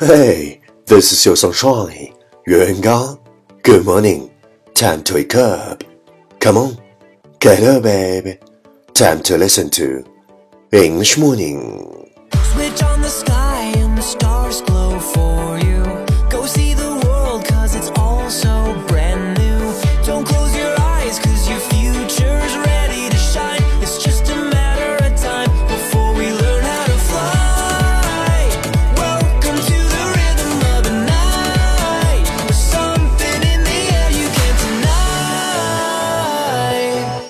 Hey, this is your sunshine, Yuan Gao. Good morning. Time to wake up. Come on, get up, baby. Time to listen to English Morning. Switch on the sky and the stars glow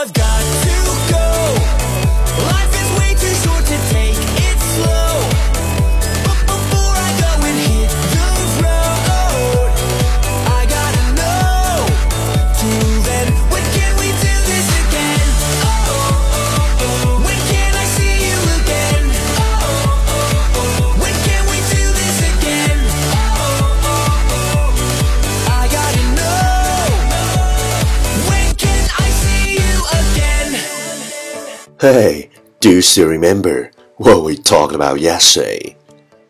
I've got Hey, do you still remember what we talked about yesterday?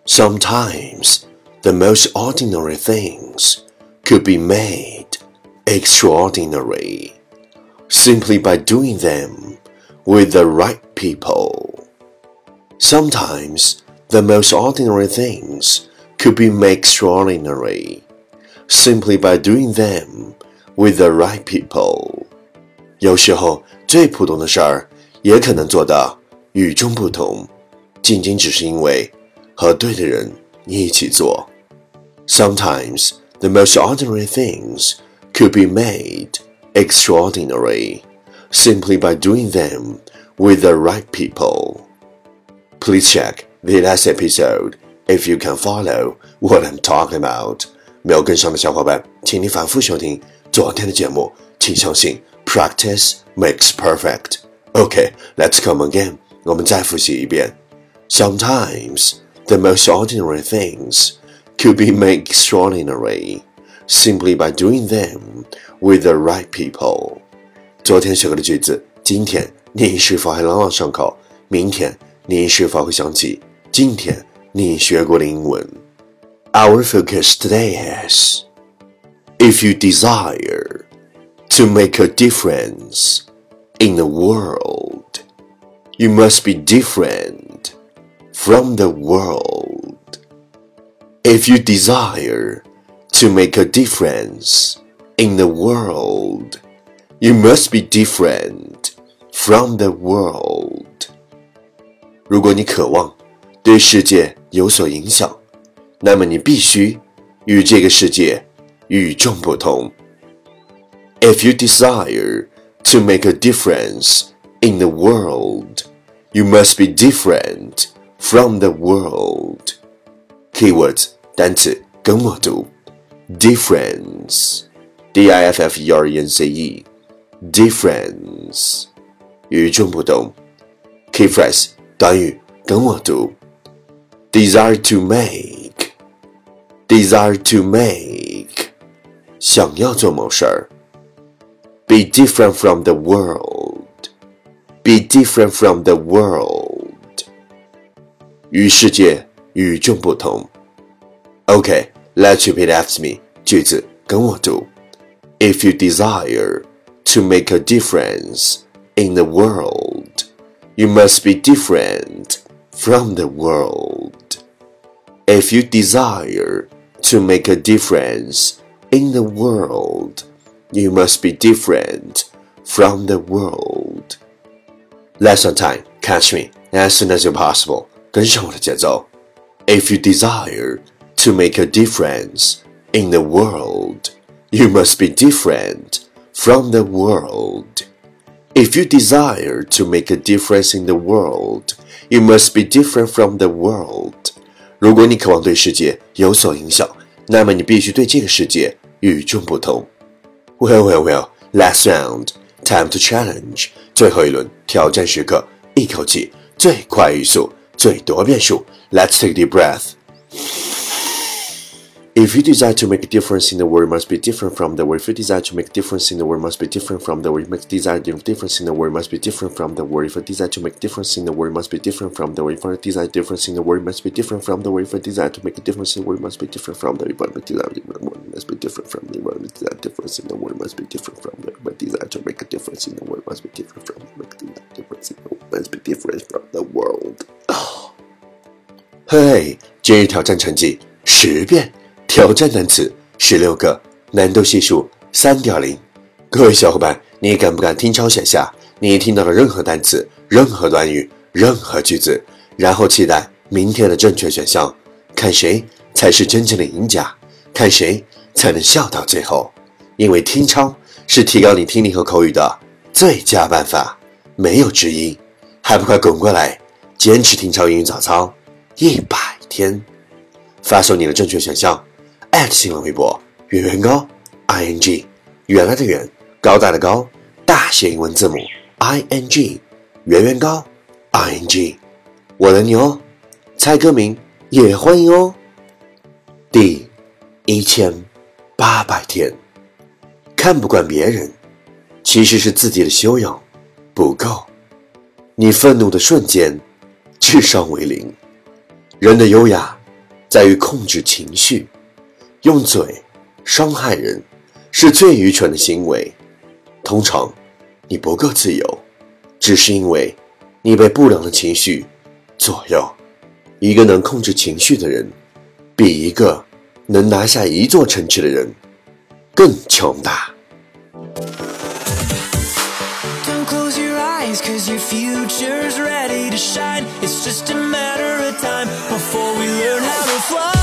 Sometimes the most ordinary things could be made extraordinary simply by doing them with the right people. Sometimes the most ordinary things could be made extraordinary simply by doing them with the right people. 有时候最普通的事儿 也可能做到与众不同，仅仅只是因为和对的人一起做。Sometimes the most ordinary things could be made extraordinary simply by doing them with the right people. Please check the last episode if you can follow what I'm talking about. 没有跟上的小伙伴，请你反复收听昨天的节目。请相信，practice makes perfect. Okay, let's come again. 我们再复习一遍。Sometimes the most ordinary things could be made extraordinary simply by doing them with the right people. 昨天学过的句子，今天你是否还朗朗上口？明天你是否会想起今天你学过的英文？Our focus today is if you desire to make a difference in the world, you must be different from the world. If you desire to make a difference in the world, you must be different from the world. 如果你渴望对世界有所影响，那么你必须与这个世界与众不同。If you desire to make a difference in the world, you must be different from the world. Keywords 单词跟我读，difference，d i f f e r e n c e，difference，与众不同。Key phrase 短语跟我读，desire to make，desire to make，想要做某事儿。 Be different from the world. Be different from the world. 与世界与众不同。Okay, let's repeat after me. 句子跟我读。If you desire to make a difference in the world, you must be different from the world. If you desire to make a difference in the world, you must be different from the world. Lesson time, catch me as soon as you're possible. 跟上我的节奏。If you desire to make a difference in the world, you must be different from the world. If you desire to make a difference in the world, you must be different from the world. 如果你渴望对世界有所影响，那么你必须对这个世界与众不同。 Well, well, well. Last round, time to challenge. 最后一轮挑战时刻，一口气最快语速，最多变数。Let's take a deep breath. If you desire to make a difference in the world, must be different from the world. If you desire to make a difference in the world, must be different from the world. Make desire difference in the world, must be different from the world. If you desire to make a difference in the world, must be different from the world. If you desire difference in the world, must be different from the world. If you desire to make a difference in the world, must be different from the world. If desire must be different from the world. Desire difference in the world must be different from the world. Desire to make a difference in the world must be different from the world. Difference in the world must be different from the world. 嘿，今日挑战成绩十遍。 挑战单词十六个，难度系数三点零。各位小伙伴，你敢不敢听抄写下你听到的任何单词、任何短语、任何句子，然后期待明天的正确选项，看谁才是真正的赢家，看谁才能笑到最后。因为听抄是提高你听力和口语的最佳办法，没有之一。还不快滚过来，坚持听抄英语早操一百天，发送你的正确选项。新浪微博圆圆高 i n g 原来的圆高大的高大写英文字母 i n g 圆圆高 i n g 我的牛猜歌名也欢迎哦。第一千八百天，看不惯别人，其实是自己的修养不够。你愤怒的瞬间，智商为零。人的优雅在于控制情绪。用嘴伤害人是最愚蠢的行为。通常，你不够自由，只是因为你被不良的情绪左右。一个能控制情绪的人，比一个能拿下一座城池的人更强大。Don't close your eyes, cause your future's ready to shine. It's just a matter of time before we learn how to fly.